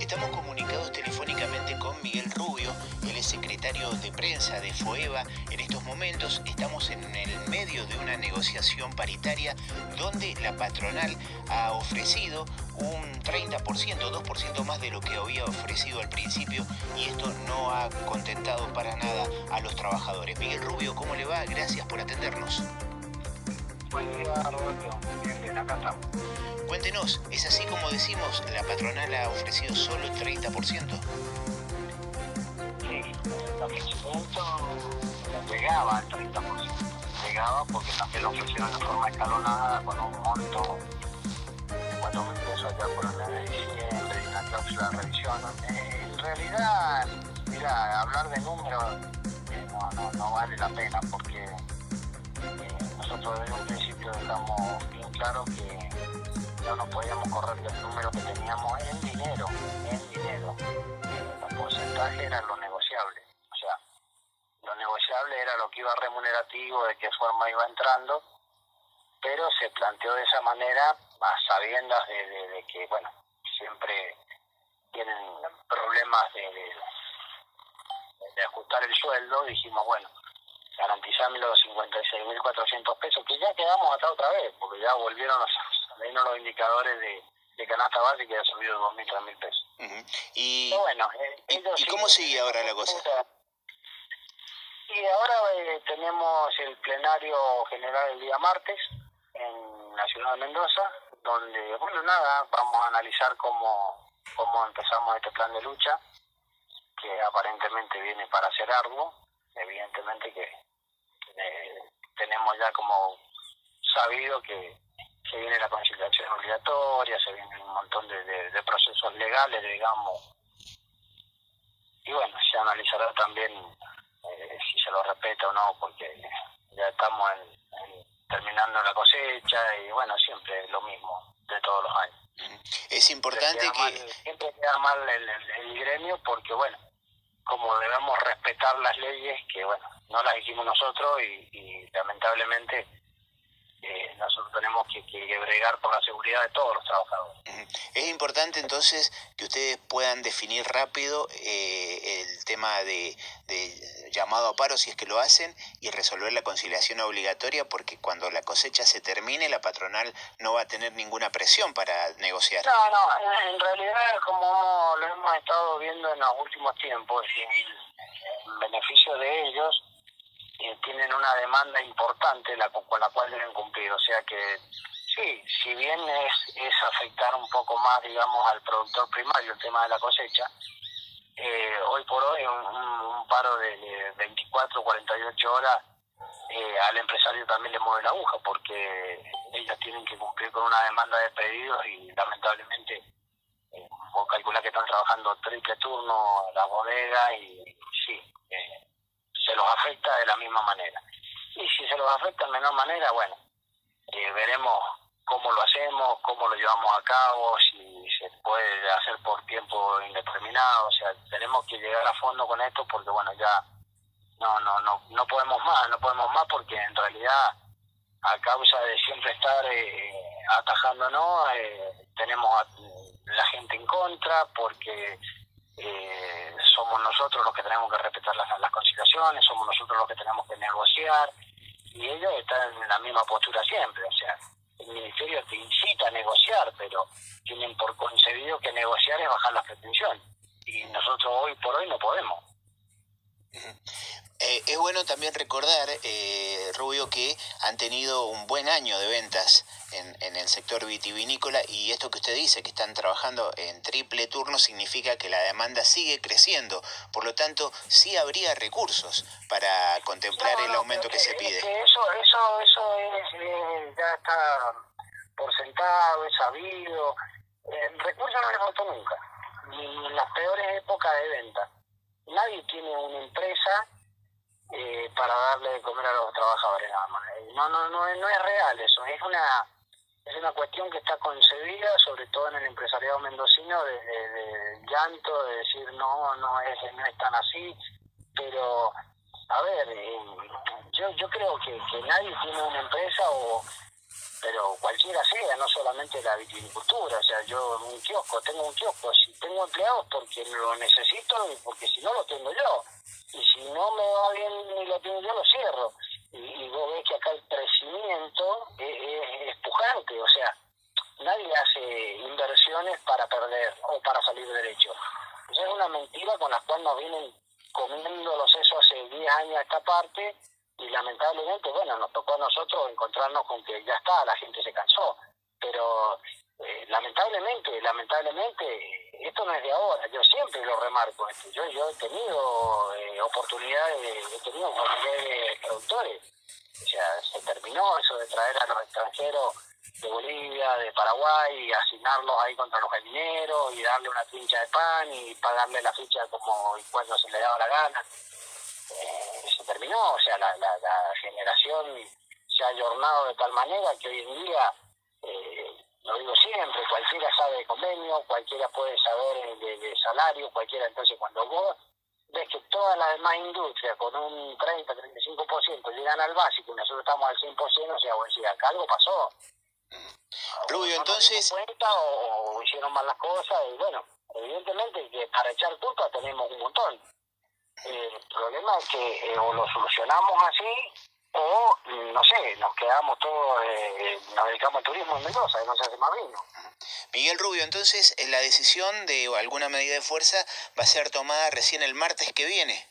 Estamos comunicados telefónicamente con Miguel Rubio, él es secretario de prensa de FOEVA. En estos momentos estamos en el medio de una negociación paritaria donde la patronal ha ofrecido un 30%, 2% más de lo que había ofrecido al principio y esto no ha contentado para nada a los trabajadores. Miguel Rubio, ¿cómo le va? Gracias por atendernos. Cuéntenos, ¿es así como decimos, la patronal ha ofrecido solo el 30%? Sí, el ofrecimiento llegaba al 30%. Llegaba porque también lo ofrecieron de forma escalonada con un monto de 4 mil pesos ya por el mes de diciembre y una cláusula de revisión. Eh, en realidad, mira, hablar de números eh, no, no, no vale la pena porque nosotros desde un principio dejamos bien claro que no nos podíamos correr del número que teníamos en dinero, en dinero. El porcentaje era lo negociable. O sea, lo negociable era lo que iba remunerativo, de qué forma iba entrando, pero se planteó de esa manera, a sabiendas de, que, bueno, siempre tienen problemas de ajustar el sueldo, dijimos, bueno, garantizame los 56.400 pesos, que ya quedamos hasta otra vez, porque ya volvieron los, salieron los indicadores de, de canasta básica y ha subido 2.000, 3.000 pesos. Ujú. Y, Pero bueno, eh, ¿y- y cómo sigue ahora la cosa? Y ahora eh, tenemos el plenario general el día martes en la ciudad de Mendoza, donde, bueno, nada, vamos a analizar cómo, cómo empezamos este plan de lucha, que aparentemente viene para ser arduo, evidentemente que eh, tenemos ya como sabido que se viene la conciliación obligatoria, se vienen un montón de, de- de procesos legales, digamos, y bueno, se analizará también eh, si se lo respeta o no, porque ya estamos en- en- terminando la cosecha y bueno, siempre lo mismo de todos los años. es importante que... mal- siempre queda mal el, el- el gremio porque bueno, como debemos respetar las leyes, que bueno, no las hicimos nosotros y, y lamentablemente eh, nosotros tenemos que, que bregar por la seguridad de todos los trabajadores. Es importante entonces que ustedes puedan definir rápido eh, el tema de, de llamado a paro si es que lo hacen y resolver la conciliación obligatoria porque cuando la cosecha se termine la patronal no va a tener ninguna presión para negociar. No, no, en, en realidad como lo hemos estado viendo en los últimos tiempos, en beneficio de ellos, eh, tienen una demanda importante la, con la cual deben cumplir. O sea que sí, si bien es, es afectar un poco más, digamos, al productor primario el tema de la cosecha, eh, hoy por hoy un, un- paro de, de 24, 48 horas eh, al empresario también le mueve la aguja porque ellos tienen que cumplir con una demanda de pedidos y lamentablemente eh, vos calculás que están trabajando triple turno la bodega y sí, eh, se los afecta de la misma manera. Y si se los afecta de menor manera, bueno, eh, veremos cómo lo hacemos, cómo lo llevamos a cabo, si se puede hacer por tiempo indeterminado, o sea, tenemos que llegar a fondo con esto porque bueno, ya no no no no podemos más, no podemos más porque en realidad a causa de siempre estar eh, atajándonos, eh, tenemos a la gente en contra porque eh, somos nosotros los que tenemos que respetar las, las conciliaciones, somos nosotros los que tenemos que negociar y ellos están en la misma postura siempre, o sea, el ministerio te incita a negociar, pero tienen por concebido que negociar es bajar las pretensiones y nosotros hoy por hoy no podemos. Eh, es bueno también recordar, eh, Rubio, que han tenido un buen año de ventas en, en el sector vitivinícola y esto que usted dice, que están trabajando en triple turno, significa que la demanda sigue creciendo. Por lo tanto, sí habría recursos para contemplar No, el aumento pero que se es pide. que eso, eso, eso es, eh, ya está por sentado, es sabido. Eh, recursos no le faltó nunca, ni en las peores épocas de venta. Nadie tiene una empresa eh, para darle de comer a los trabajadores nada más. Eh, No, no, no, no es real eso, es una es una cuestión que está concebida, sobre todo en el empresariado mendocino, de, de- de llanto, de decir no, no es, no es tan así, pero a ver, eh, yo, yo creo que, que nadie tiene una empresa o pero cualquiera sea, no solamente la viticultura, o sea, yo un kiosco, tengo un kiosco, si tengo empleados porque lo necesito y porque si no lo tengo yo, y si no me va bien ni lo tengo yo, lo cierro. Y, vos ves que acá el crecimiento es, es, pujante, o sea, nadie hace inversiones para perder o para salir derecho. Esa es una mentira con la cual nos vienen comiendo los sesos hace 10 años a esta parte y lamentablemente, bueno, nos tocó a nosotros encontrarnos con que ya está, la gente se cansó, pero eh, lamentablemente, lamentablemente, esto no es de ahora, yo siempre lo remarco, yo, yo he tenido eh, oportunidades, he tenido oportunidades de productores, o sea, se terminó eso de traer a los extranjeros de Bolivia, de Paraguay, y asignarlos ahí contra los mineros y darle una trincha de pan y pagarle la ficha como y cuando se le daba la gana. Eh, terminó, o sea, la, la, generación se ha ayornado de tal manera que hoy en día, eh, lo digo siempre, cualquiera sabe de convenio, cualquiera puede saber de, salario, cualquiera, entonces cuando vos ves que todas las demás industrias con un 30-35% llegan al básico y nosotros estamos al 100%, o sea, vos decís, acá algo pasó. Rubio, entonces... Cuenta, o, hicieron mal las cosas, y bueno, evidentemente que para echar culpa tenemos un montón. Eh, el problema es que eh, o lo solucionamos así o, no sé, nos quedamos todos, eh, nos dedicamos al turismo en Mendoza y no se hace más vino. Miguel Rubio, entonces la decisión de alguna medida de fuerza va a ser tomada recién el martes que viene.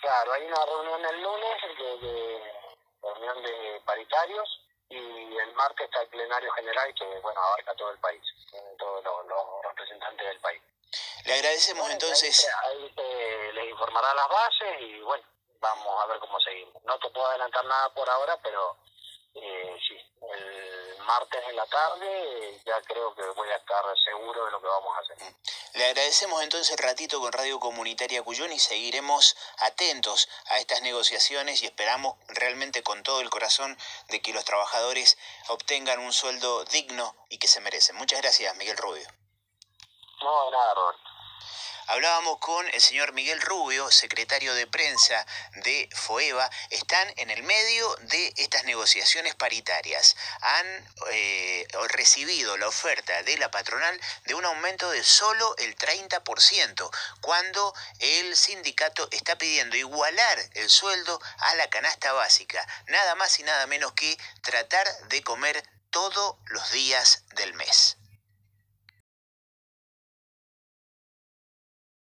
Claro, hay una reunión el lunes, de, reunión de paritarios, y el martes está el plenario general que, bueno, abarca todo el país, todos los representantes del país. Le agradecemos entonces. Ahí, les informará las bases y bueno, vamos a ver cómo seguimos. No te puedo adelantar nada por ahora, pero eh, sí, el martes en la tarde ya creo que voy a estar seguro de lo que vamos a hacer. Le agradecemos entonces el ratito con Radio Comunitaria Cuyón y seguiremos atentos a estas negociaciones y esperamos realmente con todo el corazón de que los trabajadores obtengan un sueldo digno y que se merecen. Muchas gracias, Miguel Rubio. No, nada, Roberto. Hablábamos con el señor Miguel Rubio, secretario de prensa de FOEVA. Están en el medio de estas negociaciones paritarias. Han eh, recibido la oferta de la patronal de un aumento de solo el 30%, cuando el sindicato está pidiendo igualar el sueldo a la canasta básica. Nada más y nada menos que tratar de comer todos los días del mes.